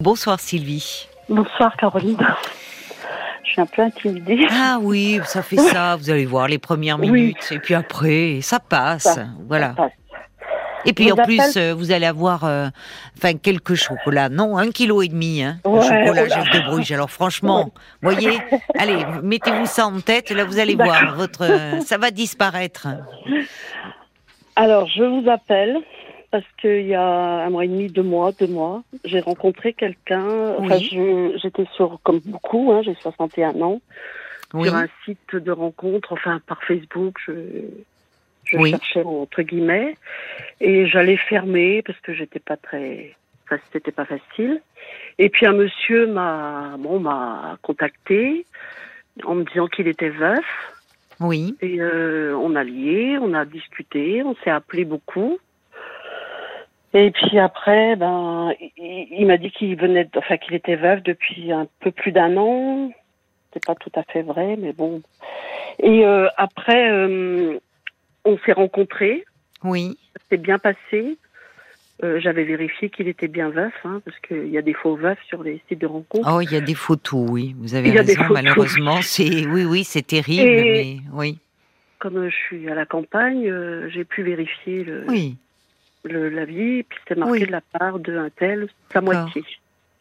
Bonsoir Sylvie. Bonsoir Caroline. Je suis un peu intimidée. Ah oui, ça fait ça, vous allez voir les premières minutes, et puis après, ça passe. Ça, voilà. ça passe. Et puis en plus, vous allez avoir euh, enfin quelques chocolats. Non, un kilo et demi, hein, de chocolat oh là. Jeff de Bruges. Alors franchement, voyez, allez, mettez-vous ça en tête, là vous allez voir, votre, euh, ça va disparaître. Alors, je vous appelle parce qu'il y a un mois et demi, deux mois, deux mois, j'ai rencontré quelqu'un. Enfin, Oui. je- j'étais sur, comme beaucoup, hein, j'ai 61 ans, Oui, sur un site de rencontre, enfin par Facebook, je, je Oui. cherchais entre guillemets, et j'allais fermer parce que j'étais pas très, enfin c'était pas facile. Et puis un monsieur m'a, bon, m'a contacté en me disant qu'il était veuf. oui, Et euh, on a lié, on a discuté, on s'est appelé beaucoup. Et puis après, ben, il, il m'a dit qu'il venait, enfin qu'il était veuf depuis un peu plus d'un an. C'est pas tout à fait vrai, mais bon. Et euh, après, euh, on s'est rencontrés, oui. ça s'est bien passé. Euh, J'avais vérifié qu'il était bien veuf, hein, parce qu'il y a des faux veufs sur les sites de rencontres. Oh, il y a des photos, oui. Vous avez raison, malheureusement. C'est, oui, oui, c'est terrible, Et- mais oui. Comme je suis à la campagne, j'ai pu vérifier le, Oui. Le, la vie, et puis c'était marqué Oui. de la part d'un tel, sa moitié.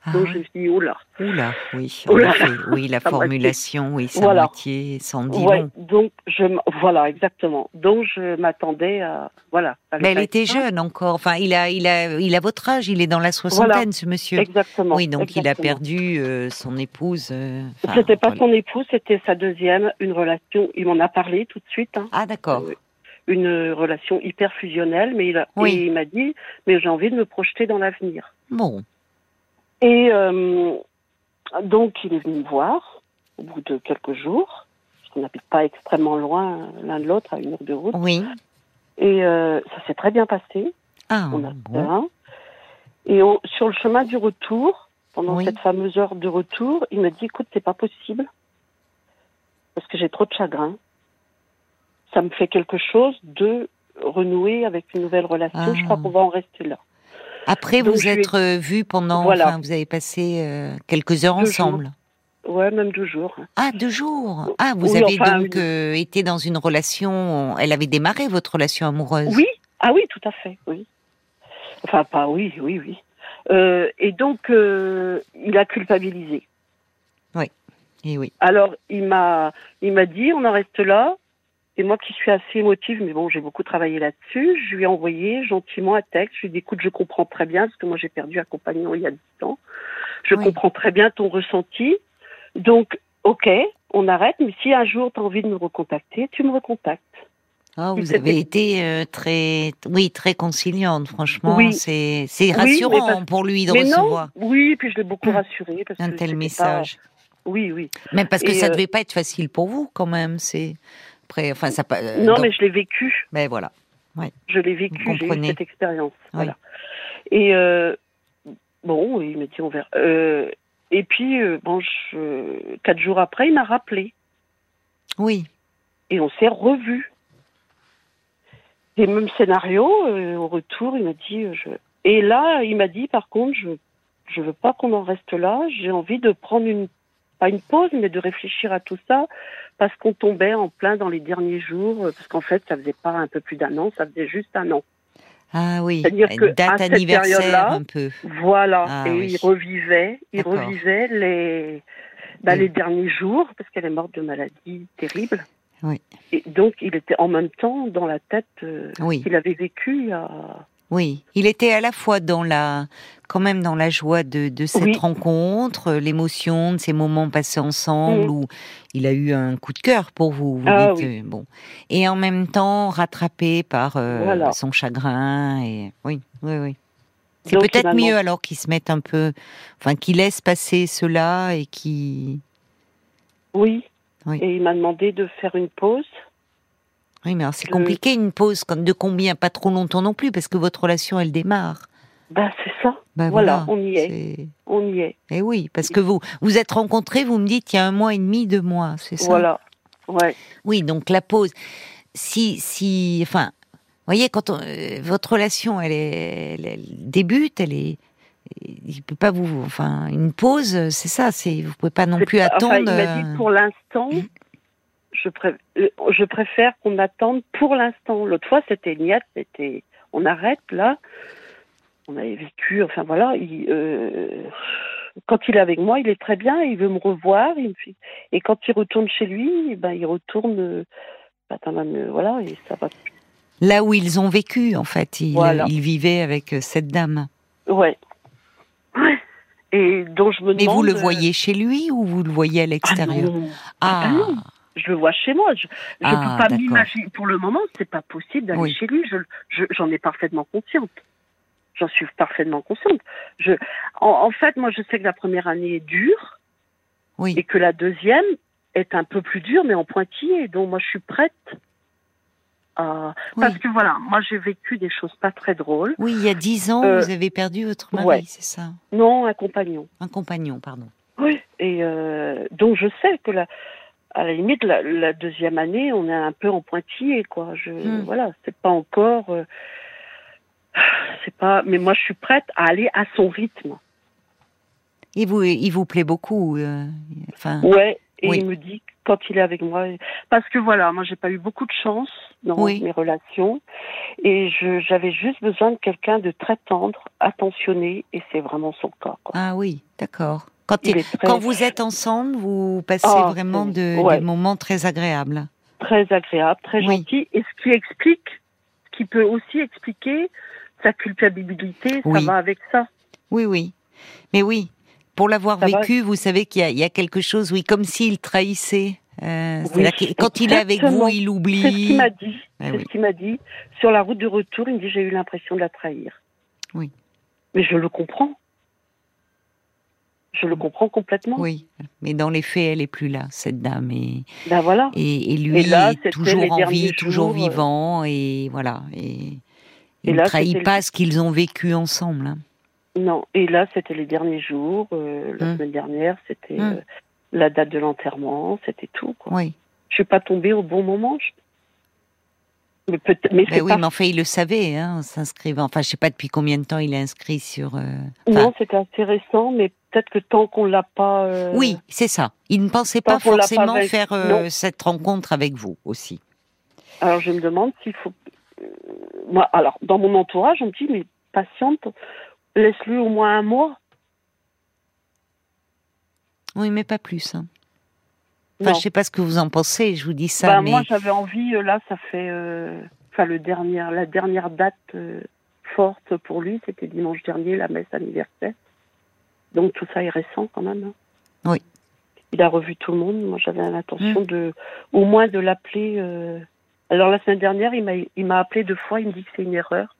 Ah, Donc je me suis dit, oh là. Oula, oui, Oula. effet, oui, la Sa moitié. formulation, oui, sa Voilà. moitié, sans dit Ouais, donc je, voilà, exactement. Donc je m'attendais à, voilà. à Mais elle était ça. jeune encore. Enfin, il a, il a, il a votre âge. Il est dans la soixantaine, Voilà. ce monsieur. Exactement. Oui, donc il a perdu euh, son épouse. euh, C'était pas voilà. son épouse, c'était sa deuxième, une relation. Il m'en a parlé tout de suite. hein. Ah d'accord. Euh, une relation hyper fusionnelle, mais il, a, Oui. et il m'a dit, mais j'ai envie de me projeter dans l'avenir. Bon, Et euh, donc, il est venu me voir au bout de quelques jours, parce qu'on n'habite pas extrêmement loin l'un de l'autre, à une heure de route. oui. Et euh, ça s'est très bien passé. Ah On a bon. Et sur le chemin du retour, pendant Oui. cette fameuse heure de retour, il me dit écoute, c'est pas possible parce que j'ai trop de chagrin. Ça me fait quelque chose de renouer avec une nouvelle relation. Ah. Je crois qu'on va en rester là. Après, Donc, vous ai- êtes euh, vus pendant. Voilà. Enfin, vous avez passé euh, quelques heures Deux ensemble. Ouais, même deux jours. Ah, deux jours. Ah, vous Oui, avez enfin, donc une- euh, été dans une relation. Elle avait démarré votre relation amoureuse. Oui, ah oui, tout à fait, oui. Enfin, pas oui, oui, oui. Euh, et donc, euh, il a culpabilisé. Et oui. Alors, il m'a, il m'a dit, on en reste là. Et moi qui suis assez émotive, mais bon, j'ai beaucoup travaillé là-dessus, je lui ai envoyé gentiment un texte. Je lui ai dit, écoute, je comprends très bien, parce que moi j'ai perdu un compagnon il y a 10 ans. Je Oui. comprends très bien ton ressenti. Donc, ok, on arrête, mais si un jour tu as envie de me recontacter, tu me recontactes. Ah, vous avez été euh, très, oui, très conciliante. Franchement, Oui. c'est, Oui, rassurant mais parce- pour lui de mais recevoir non, oui, puis je l'ai beaucoup rassuré. Parce un que tel message. pas- Oui, oui. Même parce que Et, ça euh, devait pas être facile pour vous, quand même. C'est après, enfin, ça. pas- euh, non, donc- mais je l'ai vécu. ben voilà. Je l'ai vécu, j'ai eu cette expérience. Oui. Voilà. Et euh, bon, il m'a dit on verra. Euh, et puis, euh, bon, je, quatre jours après, il m'a rappelé Oui. et on s'est revus. Et même scénario, euh, au retour, il m'a dit. Je... Et là, il m'a dit, par contre, je je veux pas qu'on en reste là. J'ai envie de prendre une pas une pause, mais de réfléchir à tout ça, parce qu'on tombait en plein dans les derniers jours, euh, parce qu'en fait, ça faisait pas un peu plus d'un an, ça faisait juste un an. Ah oui. C'est-à-dire que date à cette anniversaire période-là, un peu. Voilà, Ah et oui. il revivait, il revivait les, bah, Oui. les derniers jours, parce qu'elle est morte de maladie terrible. Oui. Et donc, il était en même temps dans la tête euh, Oui. qu'il avait vécu il y a... Oui, il était à la fois dans la, quand même dans la joie de, de cette Oui. rencontre, l'émotion de ces moments passés ensemble Mm. où il a eu un coup de cœur pour vous. vous Ah dites, euh, bon, et en même temps rattrapé par euh, Voilà. son chagrin et oui, oui, oui. C'est peut-être mieux alors qu'il se mette un peu, enfin qu'il laisse passer cela et qui, Oui. Oui. Et il m'a demandé de faire une pause. Oui, mais c'est compliqué une pause quand- de combien, pas trop longtemps non plus parce que votre relation elle démarre. Ben, c'est ça. Ben Voilà, on y est. On y est. Eh oui, parce que vous vous êtes rencontrés, vous me dites il y a un mois et demi, deux mois, c'est ça? Voilà. Ouais. Oui, donc la pause. Si, si, enfin, voyez, quand on- euh, votre relation, elle, est, elle, elle débute, elle est, il peut pas vous, enfin, une pause, c'est ça. C'est vous pouvez pas non plus attendre. Enfin, il m'a dit euh, pour l'instant, je, pré- euh, je préfère qu'on attende pour l'instant. L'autre fois, c'était niette, c'était on arrête là. On avait vécu, enfin voilà. il, euh, quand il est avec moi, il est très bien, il veut me revoir. Il me fait- et quand il retourne chez lui, ben il retourne. euh, ben, voilà, et ça va. là où ils ont vécu, en fait, ils, Voilà. ils vivaient avec cette dame. Ouais. Ouais. Et donc je me Mais vous le euh, voyez chez lui ou vous le voyez à ah l'extérieur? Non. Ah, Ah non. Je le vois chez moi. Je ne Ah, peux pas d'accord. m'imaginer. Pour le moment, c'est pas possible d'aller Oui. chez lui. Je, je- j'en ai parfaitement consciente. J'en suis parfaitement consciente. Je, en, en fait, moi, je sais que la première année est dure oui. et que la deuxième est un peu plus dure, mais en pointillé. Donc, moi, je suis prête. À... Oui. Parce que voilà, moi, j'ai vécu des choses pas très drôles. Oui, il y a dix ans, Euh, vous avez perdu votre mari, ouais. c'est ça? Non, un compagnon. Un compagnon, pardon. Oui. Et euh, donc, je sais que la, à la limite, la, la deuxième année, on est un peu en pointillé, quoi. Je, Hmm. Voilà, c'est pas encore. euh, c'est pas. Mais moi, je suis prête à aller à son rythme. Il vous, il vous plaît beaucoup. euh, enfin, Ouais. Et Oui. il me dit quand il est avec moi, parce que voilà, moi, j'ai pas eu beaucoup de chance dans Oui. mes relations, et j'avais juste besoin de quelqu'un de très tendre, attentionné, et c'est vraiment son cas. Quoi. ah oui, d'accord. Quand, Il il- est très, quand vous êtes ensemble, vous passez Ah, vraiment c'est- de, ouais. des moments très agréables. très agréable, très Oui. gentil, et ce qui explique, ce qui peut aussi expliquer sa culpabilité, ça va avec ça. Oui, oui. Mais oui, pour l'avoir va. vécu, vous savez qu'il y, a- il y a quelque chose, oui, comme s'il trahissait. Euh, Oui, que quand il est avec vous, il C'est ce qu'il oublie. m'a dit. Ah oui. ce qu'il m'a dit. Sur la route de retour, il me dit j'ai eu l'impression de la trahir. Oui. Mais je le comprends. Je le comprends complètement. Oui, mais dans les faits, elle est plus là, cette dame. Et, Ben voilà. et, et lui Et là, est toujours en vie, toujours jours, euh, vivant, et voilà. Et, il ne trahit pas ce qu'ils ont vécu ensemble. hein. Non. Et là, c'était les derniers jours. euh, la Hum. semaine dernière, c'était Hum. euh, la date de l'enterrement. C'était tout. Quoi. Oui, Je suis pas tombée au bon moment. je- Mais, peut-être, mais Ben c'est oui, pas mais enfin, il le savait, hein, en s'inscrivant. Enfin, je sais pas depuis combien de temps il est inscrit sur. euh, enfin, Non, c'était assez récent, mais peut-être que tant qu'on l'a pas. euh, Oui, c'est ça. Il ne pensait Tant pas forcément faire euh, cette rencontre avec vous aussi. Alors je me demande s'il faut. Moi, alors dans mon entourage, on me dit mais patiente, laisse-lui au moins un mois. Oui, mais pas plus. Hein. Enfin, Non. je sais pas ce que vous en pensez. Je vous dis ça, Bah, mais Moi, j'avais envie. euh, Là, ça fait. euh, Enfin, le dernier, la dernière date euh, forte pour lui, c'était dimanche dernier, la messe anniversaire. Donc tout ça est récent quand même. hein. Oui. Il a revu tout le monde. Moi, j'avais l'intention de, au moins, de l'appeler. euh, Alors la semaine dernière, il m'a, il m'a appelé deux fois. Il me dit que c'est une erreur.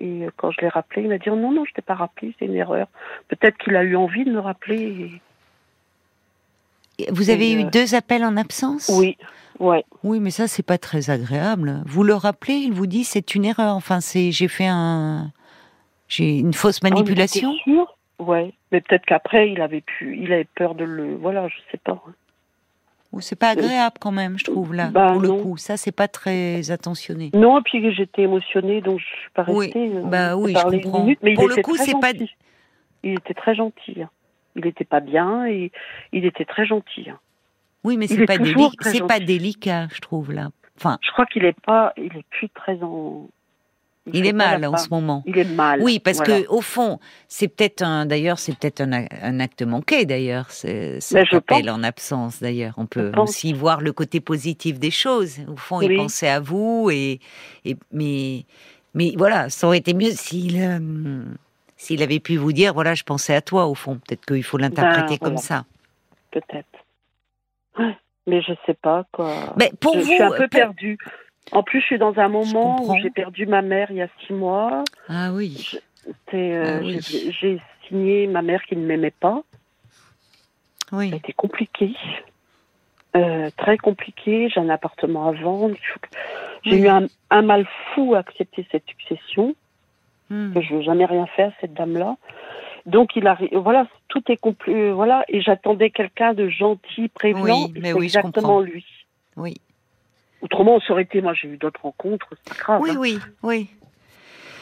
Et quand je l'ai rappelé, il m'a dit oh, non, non, je t'ai pas rappelé, c'est une erreur. Peut-être qu'il a eu envie de me rappeler. et- vous avez eu euh, deux appels en absence? Oui, ouais. Oui, mais ça c'est pas très agréable. Vous le rappelez, il vous dit c'est une erreur. Enfin, c'est j'ai fait un j'ai une fausse manipulation. Oh, mais t'es sûr Ouais. Mais peut-être qu'après, il avait pu, il avait peur de le, voilà, je sais pas. Ou c'est pas agréable quand même, je trouve là. Bah, pour le non. coup, ça c'est pas très attentionné. Non, et puis j'étais émotionnée, donc je suis pas Oui, restée. euh, bah oui, je comprends. minute, mais Pour il le était coup, c'est pas-. Il était très gentil. Il était pas bien et il était très gentil. Oui, mais c'est est pas C'est pas délicat, je trouve là. Enfin, Je crois qu'il est pas, il est plus très en. il est mal en ce moment. Il est mal. Oui, parce voilà. que au fond, c'est peut-être un. D'ailleurs, c'est peut-être un, acte manqué. D'ailleurs, cet appel en absence. D'ailleurs, on peut aussi voir le côté positif des choses. Au fond, il pensait à vous et, et mais mais voilà, ça aurait été mieux s'il euh, s'il avait pu vous dire voilà, je pensais à toi. Au fond, peut-être qu'il faut l'interpréter Ben, comme ça. Peut-être. Ouais. Mais je sais pas quoi. Mais pour je, vous, je suis un peu pour- perdue. En plus, je suis dans un moment où j'ai perdu ma mère il y a six mois. Ah oui. Euh, Ah oui. j'ai, signé ma mère qui ne m'aimait pas. Oui. été compliqué. Euh, très compliqué. J'ai un appartement à vendre. J'ai Oui. eu un, un mal fou à accepter cette succession. Hmm. que je veux jamais rien faire cette dame-là. Donc il arrive, voilà, tout est complet, voilà, et j'attendais quelqu'un de gentil, prévenant, Oui, mais oui, exactement lui. Oui. Autrement, ça aurait été, moi j'ai eu d'autres rencontres, c'est grave. Oui, hein. oui, oui.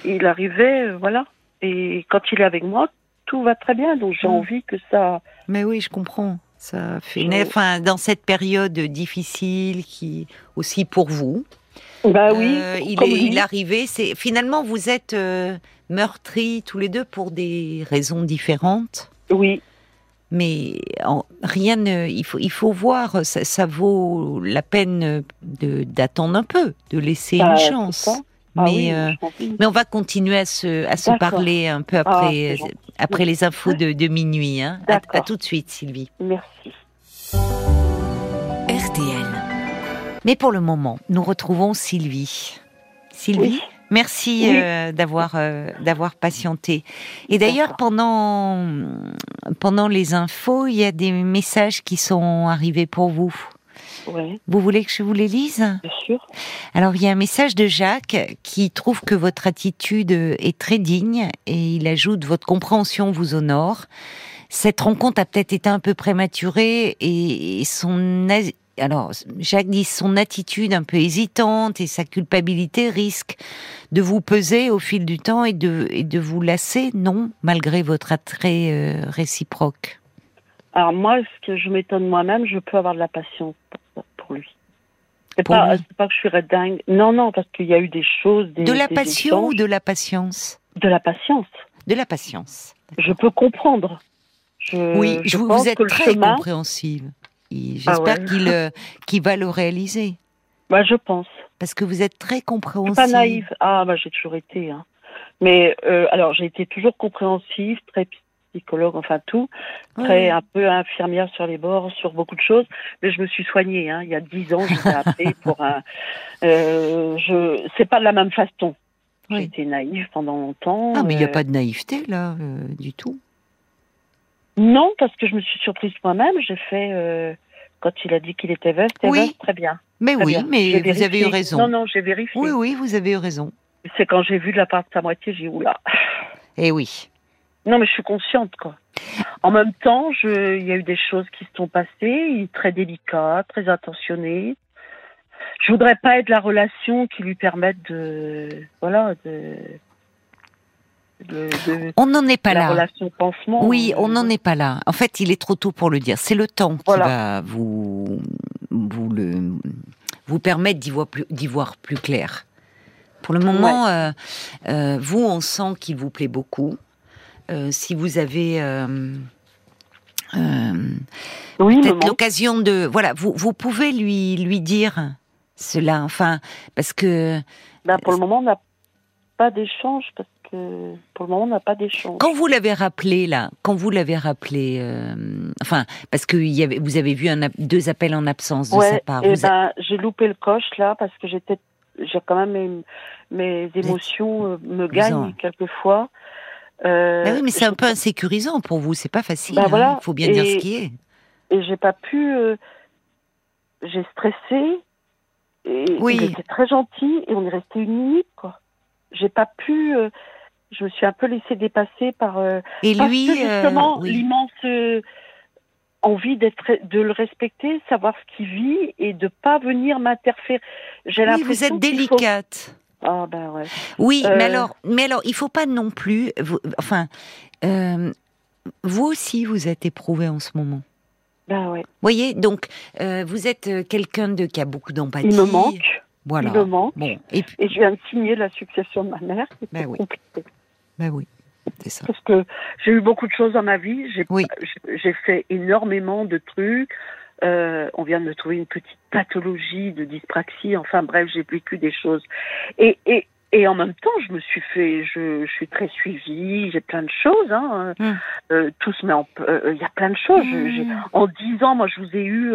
Et il arrivait, euh, voilà. Et quand il est avec moi, tout va très bien. Donc j'ai Mm. envie que ça. Mais oui, je comprends. Ça fait une... Je- enfin, dans cette période difficile qui aussi pour vous. Bah oui. euh, il est il arrivé. C'est finalement vous êtes euh, meurtris tous les deux pour des raisons différentes. Oui. Mais en- rien ne, il faut il faut voir. Ça, ça vaut la peine d'attendre un peu, de laisser Bah, une c'est chance. Ah Mais oui, euh, mais on va continuer à se, à se D'accord. parler un peu Ah, après, les infos de, de minuit. Hein. À tout de suite, Sylvie. Merci. Mais pour le moment, nous retrouvons Sylvie. Sylvie, Oui. merci Oui. euh, d'avoir euh, d'avoir patienté. Et d'ailleurs, pendant pendant les infos, il y a des messages qui sont arrivés pour vous. Ouais, Vous voulez que je vous les lise? Bien sûr. Alors, il y a un message de Jacques qui trouve que votre attitude est très digne et il ajoute votre compréhension vous honore. Cette rencontre a peut-être été un peu prématurée et son alors Jacques dit son attitude un peu hésitante et sa culpabilité risque de vous peser au fil du temps et de et de vous lasser, non, malgré votre attrait euh, réciproque. Alors moi, ce que je m'étonne moi-même, je peux avoir de la patience pour, pour lui. C'est pas, lui. c'est pas que je suis dingue. Non, non, parce qu'il y a eu des choses, des, De la des passion ou de la patience? De la patience. De la patience. Je peux comprendre. Je, Oui, je je vous, pense vous êtes que très chemin, compréhensive. Ah J'espère ouais. qu'il euh, qu'il va le réaliser. bah, je pense. Parce que vous êtes très compréhensive. pas naïve. Ah, bah, j'ai toujours été. Hein. Mais euh, alors, j'ai été toujours compréhensive, très psychologue, enfin tout, Oui, très oui. un peu infirmière sur les bords, sur beaucoup de choses. Mais je me suis soignée. Hein. Il y a dix ans, j'étais appelée pour un. Euh, je, c'est pas de la même façon. J'ai Oui. été naïve pendant longtemps. Ah, mais il n'y a euh, pas de naïveté, là, euh, du tout. Non, parce que je me suis surprise moi-même. J'ai fait euh, quand il a dit qu'il était veuf, c'était Oui. très bien. Mais très oui, bien. mais vous avez eu raison. Non, non, j'ai vérifié. Oui, oui, vous avez eu raison. C'est quand j'ai vu de la part de sa moitié, j'ai dit oula. Eh oui. Non, mais je suis consciente, quoi. En même temps, je, il y a eu des choses qui se sont passées, très délicat, très intentionné. Je voudrais pas être la relation qui lui permette de, voilà, de, de, de- On n'en est pas la là. pansement. Oui, euh, on n'en est pas là. En fait, il est trop tôt pour le dire. C'est le temps qui va vous, vous, le, vous permettre d'y voir, plus- d'y voir plus clair. Pour le moment, euh, euh, vous, on sent qu'il vous plaît beaucoup. Euh, si vous avez euh, euh, Oui, peut-être l'occasion de, voilà, vous, vous pouvez lui lui dire cela. Enfin, parce que Ben, pour le moment, on n'a pas d'échange parce pour le moment, on n'a pas d'échange. Quand vous l'avez rappelé là, quand vous l'avez rappelé, euh, enfin parce que il y avait, vous avez vu un, deux appels en absence de ouais, sa part. et a- ben, j'ai loupé le coche là parce que j'étais, j'ai quand même mes, mes émotions euh, me gagnent en- quelquefois. Euh, Bah oui, mais c'est un peu insécurisant pour vous. C'est pas facile. Bah hein, voilà, Il faut bien dire ce qui est. et j'ai pas pu. j'ai stressé. Et Oui. il était très gentil et on est resté une minute quoi. J'ai pas pu. euh, je me suis un peu laissée dépasser par. euh, Et parce lui, que euh, justement oui. l'immense euh, envie d'être, de le respecter, savoir ce qu'il vit et de pas venir m'interférer. J'ai Oui, l'impression. vous êtes qu'il faut- délicate. Ah ben ouais. Oui, Euh, mais alors, mais alors, il faut pas non plus. vous- enfin, euh, vous aussi, vous êtes éprouvé en ce moment. Ben ouais. Voyez, donc euh, vous êtes quelqu'un de qui a beaucoup d'empathie. Il me manque. Voilà. Il me manque. Bon, et puis, Et je viens de signer la succession de ma mère. Ben oui. compliqué. Bah oui, c'est ça. Parce que j'ai eu beaucoup de choses dans ma vie. J'ai Oui. fait énormément de trucs. Euh, on vient de me trouver une petite pathologie de dyspraxie. Enfin bref, j'ai vécu des choses. Et, et, et en même temps, je me suis fait, je, je suis très suivie. J'ai plein de choses. Hein. Hum. Euh, tout se met en, euh, il y a plein de choses. Mmh. en dix ans, moi, je vous ai eu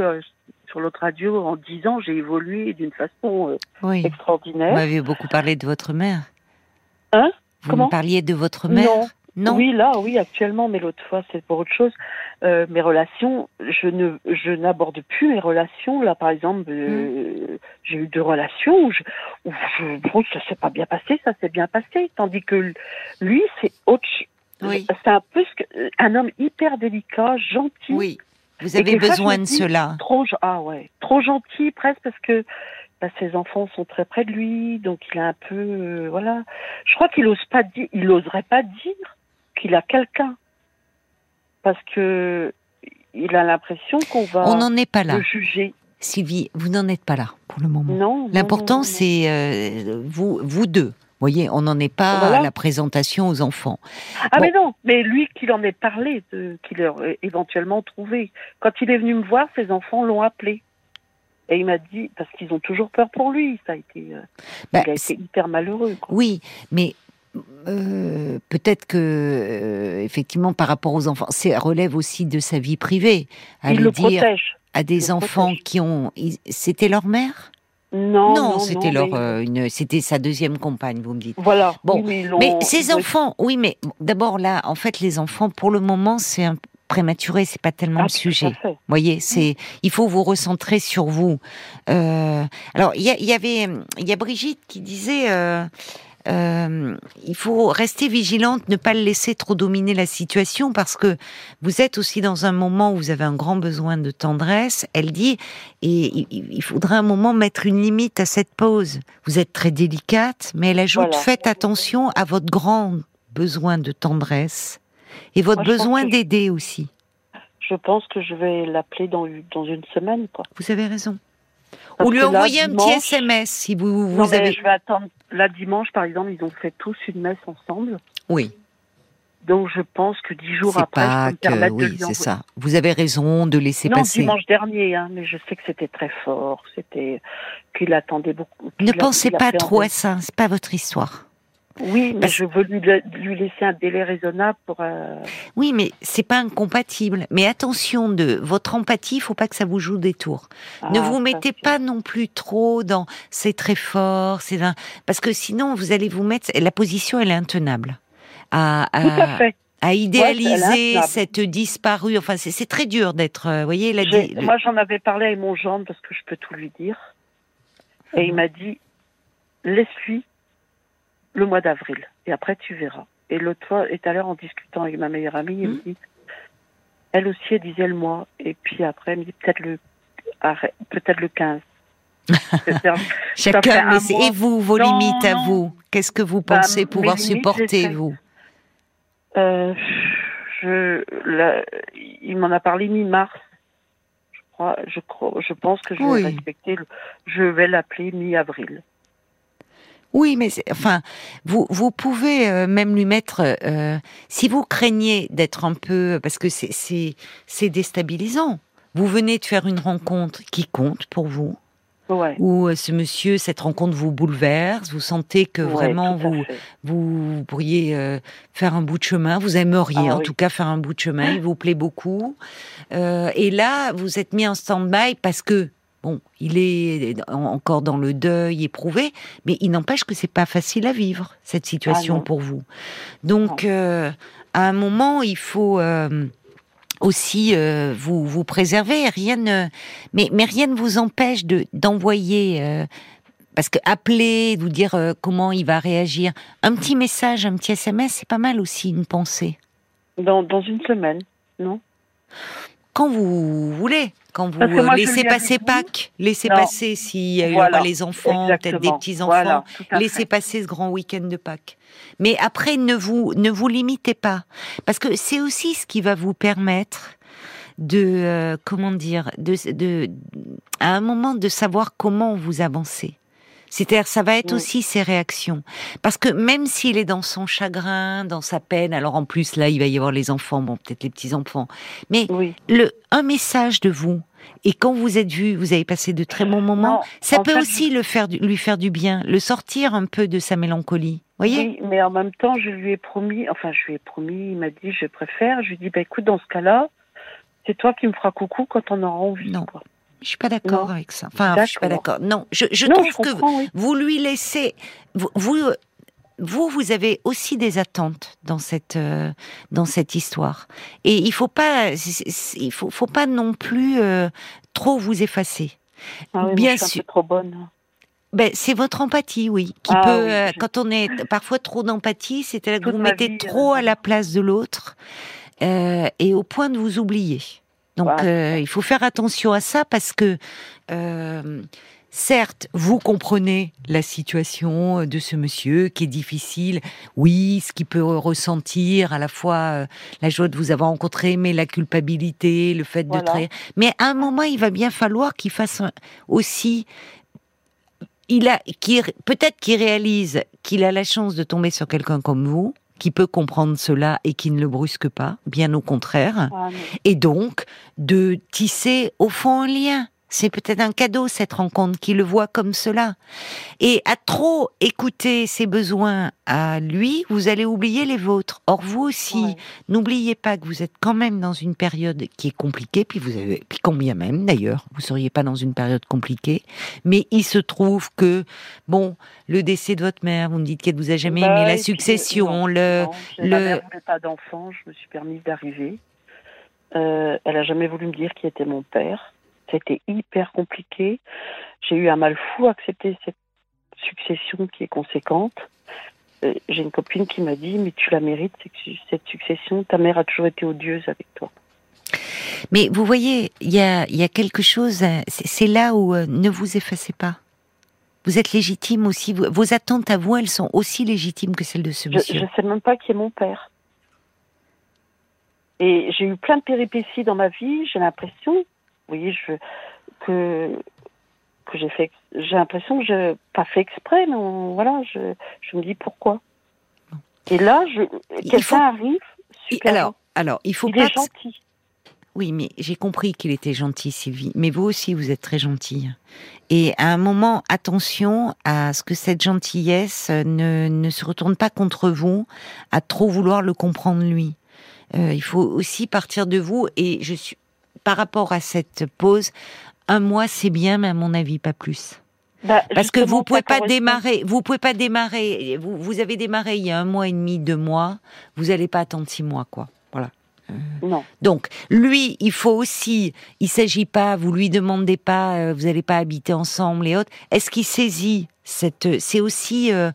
sur l'autre radio. En dix ans, j'ai évolué d'une façon Oui. Vous extraordinaire. m'avez beaucoup parlé de votre mère. Hein? Vous Comment me parliez de votre mère Non. Non Oui, là, oui, actuellement, mais l'autre fois, c'est pour autre chose. Euh, mes relations, je ne, je n'aborde plus mes relations. Là, par exemple, euh, j'ai eu deux relations où, je, où je, bon, ça s'est pas bien passé, ça s'est bien passé. Tandis que lui, c'est autre. Oui. C'est un peu ce que- un homme hyper délicat, gentil. Oui. Vous avez besoin de dis, cela. Trop, ah ouais, trop gentil presque parce que bah, ses enfants sont très près de lui, donc il a un peu, euh, voilà. Je crois qu'il ose pas dire, il n'oserait pas dire qu'il a quelqu'un, parce que il a l'impression qu'on va On n'en est pas là. le juger. Sylvie, vous n'en êtes pas là pour le moment. Non. L'important, c'est euh, vous, vous deux. Vous voyez, on n'en est pas Voilà. à la présentation aux enfants. Ah Bon. mais non, mais lui qu'il en ait parlé, qu'il aurait éventuellement trouvé. Quand il est venu me voir, ses enfants l'ont appelé. Et il m'a dit, parce qu'ils ont toujours peur pour lui, ça a été, euh, Bah, il a été hyper malheureux. Quoi. Oui, mais euh, peut-être que euh, effectivement, par rapport aux enfants, ça relève aussi de sa vie privée. À il lui le dire protège. à des enfants protège. qui ont, c'était leur mère? Non, non, c'était leur, mais- euh, une, c'était sa deuxième compagne. Vous me dites. Voilà. Bon, Oui, mais ces enfants, oui, mais d'abord là, en fait, les enfants, pour le moment, c'est un prématuré, c'est pas tellement Ah, le sujet. voyez, c'est il faut vous recentrer sur vous. Euh, alors il y, avait il y a Brigitte qui disait euh, euh, il faut rester vigilante, ne pas le laisser trop dominer la situation parce que vous êtes aussi dans un moment où vous avez un grand besoin de tendresse. Elle dit et il, il faudra un moment mettre une limite à cette pause. Vous êtes très délicate, mais elle ajoute Voilà. faites attention à votre grand besoin de tendresse et votre Moi, besoin d'aider aussi. Je pense que je vais l'appeler dans, dans une semaine, quoi. Vous avez raison. Parce Ou lui envoyer un petit SMS si vous, vous Non, avez. je vais attendre. Là, dimanche, par exemple, ils ont fait tous une messe ensemble. Oui, Donc, je pense que dix jours après, je peux pas me permettre que. Oui, c'est ça. Vous avez raison de laisser non, passer. dimanche dernier, hein, mais je sais que c'était très fort. C'était qu'il attendait beaucoup. Ne pensez pas trop à ça. C'est pas votre histoire. Oui, mais Parce- je veux lui, la- lui laisser un délai raisonnable pour. euh, Oui, mais c'est pas incompatible. Mais attention de votre empathie. Il faut pas que ça vous joue des tours. ne ah, vous mettez pas non plus trop dans c'est très fort, c'est un... parce que sinon vous allez vous mettre la position elle est intenable. À, Tout à à, fait. à idéaliser cette disparue. Enfin, c'est très dur d'être. euh, Vous voyez, la, Moi, j'en avais parlé avec mon gendre parce que je peux tout lui dire. Et il m'a dit laisse-lui le mois d'avril. Et après, tu verras. Et l'autre fois, et tout à l'heure, en discutant avec ma meilleure amie, elle me dit elle aussi, elle disait le mois. Et puis après, elle me dit peut-être le, peut-être le 15. C'est-à-dire, fait Chacun, mais et vous, vos Non, limites à vous, qu'est-ce que vous Bah, pensez pouvoir limites, supporter, vous? Euh, je, il m'en a parlé mi-mars. Je crois, je pense que je vais Oui. respecter. le- je vais l'appeler mi-avril. Oui, mais enfin, vous vous pouvez euh, même lui mettre, euh, si vous craignez d'être un peu, parce que c'est c'est c'est déstabilisant. Vous venez de faire une rencontre qui compte pour vous, Ouais. où euh, ce monsieur, cette rencontre vous bouleverse, vous sentez que Ouais, vraiment vous fait. vous pourriez euh, faire un bout de chemin, vous aimeriez Ah en oui. tout cas faire un bout de chemin, il vous plaît beaucoup. Euh, et là, vous êtes mis en stand-by parce que, bon, il est en- encore dans le deuil éprouvé, mais il n'empêche que c'est pas facile à vivre, cette situation Ah pour vous. Donc, euh, à un moment, il faut... euh, aussi euh, vous vous préserver. Rien ne mais mais rien ne vous empêche de d'envoyer parce que appeler vous dire comment il va réagir. Un petit message un petit SMS c'est pas mal aussi une pensée. Dans, dans une semaine, non? Quand vous voulez quand vous euh, laissez passer Pâques laissez Non. passer s'il y Voilà. aura les enfants peut-être des Exactement. petits enfants Voilà, tout à laissez passer ce grand week-end de Pâques. Mais après, ne vous ne vous limitez pas, parce que c'est aussi ce qui va vous permettre de euh, comment dire, de, de à un moment de savoir comment vous avancez. C'est-à-dire, ça va être Oui. aussi ses réactions. Parce que même s'il est dans son chagrin, dans sa peine, alors en plus, là, il va y avoir les enfants, bon, peut-être les petits-enfants, mais Oui. le, un message de vous, et quand vous êtes vu, vous avez passé de très bons moments, Non, ça peut fait, aussi le faire, lui faire du bien, le sortir un peu de sa mélancolie. Voyez? Oui, mais en même temps, je lui ai promis, enfin, je lui ai promis, il m'a dit, je préfère. Je lui ai dit, bah, écoute, dans ce cas-là, c'est toi qui me feras coucou quand on aura envie. Non. quoi. Je suis pas d'accord avec ça. Enfin, je suis pas D'accord. Non, je, je non, trouve je que oui. vous lui laissez, vous, vous, vous, vous avez aussi des attentes dans cette euh, dans cette histoire. Et il faut pas, il faut, faut pas non plus euh, trop vous effacer. Ah oui, moi, bien je suis un sûr. peu trop bonne. Ben, c'est votre empathie, oui, qui Ah peut, oui, euh, quand on est parfois trop d'empathie, c'est-à-dire que vous mettez vie, trop à la place de l'autre et au point de vous oublier. Donc, euh, il faut faire attention à ça parce que euh, Certes, vous comprenez la situation de ce monsieur qui est difficile. Oui, ce qu'il peut ressentir à la fois euh, la joie de vous avoir rencontré, mais la culpabilité, le fait de trahir. Mais à un moment, il va bien falloir qu'il fasse aussi. Il a, peut-être qu'il réalise qu'il a la chance de tomber sur quelqu'un comme vous, qui peut comprendre cela et qui ne le brusque pas, bien au contraire, ah, et donc de tisser au fond un lien c'est peut-être un cadeau cette rencontre qui le voit comme cela. Et à trop écouter ses besoins à lui, vous allez oublier les vôtres. Or vous aussi, n'oubliez pas que vous êtes quand même dans une période qui est compliquée. Puis vous avez, puis combien même d'ailleurs, vous seriez pas dans une période compliquée. Mais il se trouve que bon, le décès de votre mère, vous me dites qu'elle vous a jamais bah, aimé la succession, le, le. pas d'enfant, je me suis permise d'arriver. Euh, elle a jamais voulu me dire qui était mon père. C'était hyper compliqué. J'ai eu un mal fou à accepter cette succession qui est conséquente. Euh, j'ai une copine qui m'a dit, mais tu la mérites, cette succession, ta mère a toujours été odieuse avec toi. Mais vous voyez, il y a, quelque chose, c'est là où euh, ne vous effacez pas. Vous êtes légitime aussi, vos attentes à vous, elles sont aussi légitimes que celles de ce monsieur. Je ne sais même pas qui est mon père. Et j'ai eu plein de péripéties dans ma vie, j'ai l'impression, voyez, je, que, que j'ai fait, j'ai l'impression que je pas fait exprès, mais voilà, je, je me dis pourquoi. Et là, quelqu'un faut... arrive, super. Alors, alors, il faut il pas. Est gentil. Oui, mais j'ai compris qu'il était gentil, Sylvie. Mais vous aussi, vous êtes très gentille. Et à un moment, attention à ce que cette gentillesse ne, ne se retourne pas contre vous, à trop vouloir le comprendre lui. Euh, il faut aussi partir de vous. Et je suis, par rapport à cette pause, un mois c'est bien, mais à mon avis pas plus. Bah, Parce que vous pouvez pas démarrer, vous pouvez pas démarrer. Vous, vous avez démarré il y a un mois et demi, deux mois. Vous n'allez pas attendre six mois, quoi. Voilà. Euh, non. Donc, lui, il faut aussi, il s'agit pas, vous lui demandez pas, euh, vous n'allez pas habiter ensemble et autres. Est-ce qu'il saisit cette, c'est aussi euh,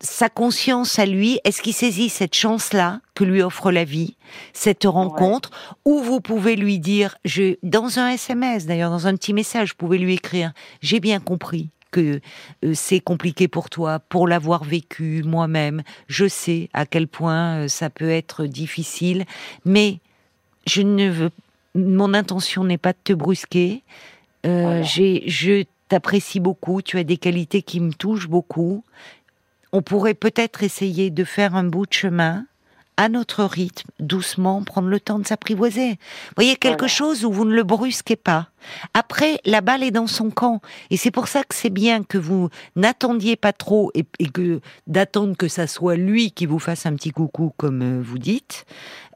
sa conscience à lui. Est-ce qu'il saisit cette chance-là que lui offre la vie, cette rencontre, ou vous pouvez lui dire, je, dans un SMS, d'ailleurs, dans un petit message, vous pouvez lui écrire, j'ai bien compris que euh, c'est compliqué pour toi, pour l'avoir vécu moi-même. Je sais à quel point euh, ça peut être difficile, mais je ne veux, mon intention n'est pas de te brusquer. J'ai, je t'apprécie beaucoup, tu as des qualités qui me touchent beaucoup. On pourrait peut-être essayer de faire un bout de chemin à notre rythme, doucement, prendre le temps de s'apprivoiser. Vous voyez, quelque chose où vous ne le brusquez pas. Après, la balle est dans son camp. Et c'est pour ça que c'est bien que vous n'attendiez pas trop et, que d'attendre que ça soit lui qui vous fasse un petit coucou, comme euh, vous dites.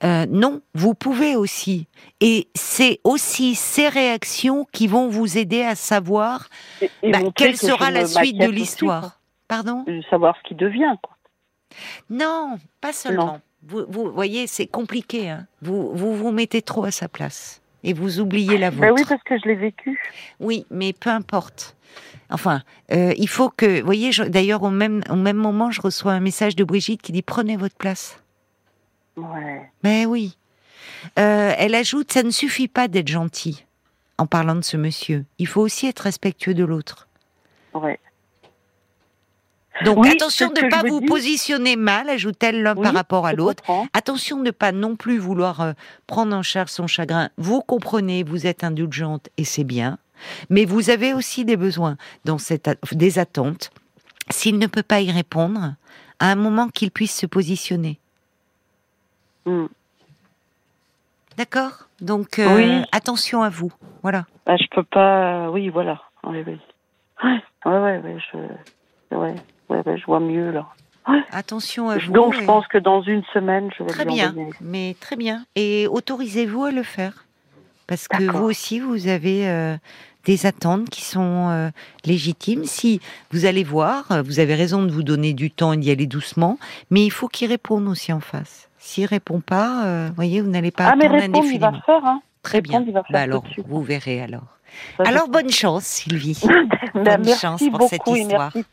Euh, non, vous pouvez aussi. Et c'est aussi ces réactions qui vont vous aider à savoir bah, quelle sera la suite de l'histoire. Pardon? Savoir ce qui devient, quoi. Non, pas seulement. Vous, voyez, c'est compliqué. Hein. Vous, vous vous mettez trop à sa place et vous oubliez la vôtre. Ben oui, parce que je l'ai vécu. Oui, mais peu importe. Enfin, euh, il faut que, vous voyez, d'ailleurs au même au même moment, je reçois un message de Brigitte qui dit prenez votre place. Ouais. Mais oui. Euh, elle ajoute, ça ne suffit pas d'être gentil en parlant de ce monsieur. Il faut aussi être respectueux de l'autre. Ouais. Donc attention de ne pas vous positionner mal, ajoute-t-elle l'un par rapport à l'autre. Attention de ne pas non plus vouloir euh, prendre en charge son chagrin. Vous comprenez, vous êtes indulgente et c'est bien. Mais vous avez aussi des besoins, dans cette, des attentes. S'il ne peut pas y répondre, à un moment qu'il puisse se positionner. Hmm. D'accord? Donc euh, attention à vous. Voilà. Bah, je peux pas. Oui, voilà. Oui, oui. Ouais, ouais, ouais. Je... ouais ouais, je vois mieux là. Attention à vous. Donc je pense que dans une semaine, je vais Très bien, mais très bien. Et autorisez-vous à le faire? Parce que vous aussi, vous avez euh, des attentes qui sont euh, légitimes. Si vous allez voir, euh, vous avez raison de vous donner du temps et d'y aller doucement, mais il faut qu'il réponde aussi en face. S'il répond pas, vous voyez, vous n'allez pas ah, attendre mais répondre, il va faire, hein. Très bien. Bah alors, vous verrez alors. alors, bonne chance, Sylvie. bonne chance pour cette histoire. Merci.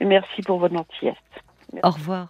Merci pour votre gentillesse. Au revoir.